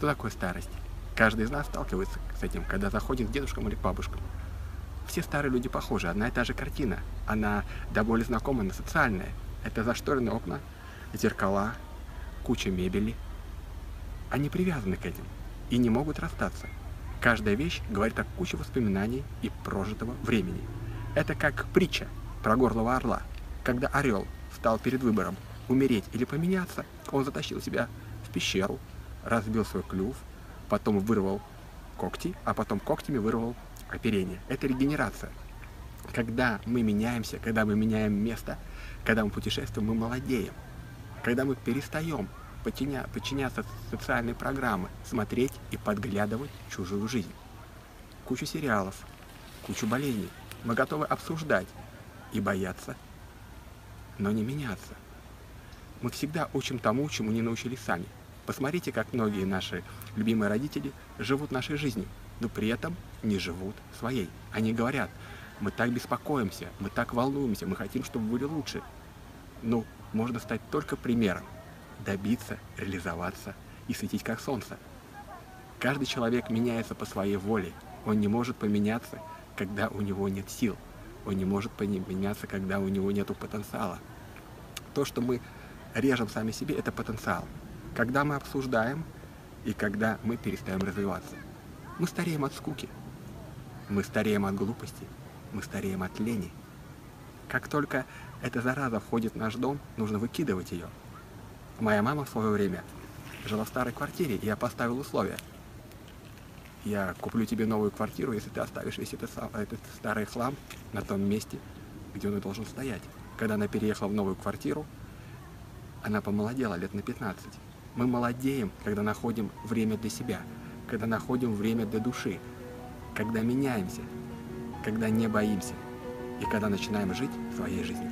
Что такое старость? Каждый из нас сталкивается с этим, когда заходит к дедушкам или к бабушкам. Все старые люди похожи, одна и та же картина. Она до боли знакомая, но социальная. Это зашторенные окна, зеркала, куча мебели. Они привязаны к этим и не могут расстаться. Каждая вещь говорит о куче воспоминаний и прожитого времени. Это как притча про горлого орла. Когда орел встал перед выбором умереть или поменяться, он затащил себя в пещеру, разбил свой клюв, потом вырвал когти, а потом когтями вырвал оперение. Это регенерация. Когда мы меняемся, когда мы меняем место, когда мы путешествуем, мы молодеем. Когда мы перестаем подчиня, подчиняться социальной программы, смотреть и подглядывать чужую жизнь. Кучу сериалов, кучу болезней. Мы готовы обсуждать и бояться, но не меняться. Мы всегда учим тому, чему не научились сами. Посмотрите, как многие наши любимые родители живут нашей жизнью, но при этом не живут своей. Они говорят, мы так беспокоимся, мы так волнуемся, мы хотим, чтобы были лучше. Ну, можно стать только примером, добиться, реализоваться и светить как солнце. Каждый человек меняется по своей воле. Он не может поменяться, когда у него нет сил. Он не может поменяться, когда у него нет потенциала. То, что мы режем сами себе, это потенциал. Когда мы обсуждаем и когда мы перестаем развиваться. Мы стареем от скуки. Мы стареем от глупости. Мы стареем от лени. Как только эта зараза входит в наш дом, нужно выкидывать ее. Моя мама в свое время жила в старой квартире, и я поставил условия. Я куплю тебе новую квартиру, если ты оставишь весь этот, этот старый хлам на том месте, где он и должен стоять. Когда она переехала в новую квартиру, она помолодела лет на 15. Мы молодеем, когда находим время для себя, когда находим время для души, когда меняемся, когда не боимся и когда начинаем жить своей жизнью.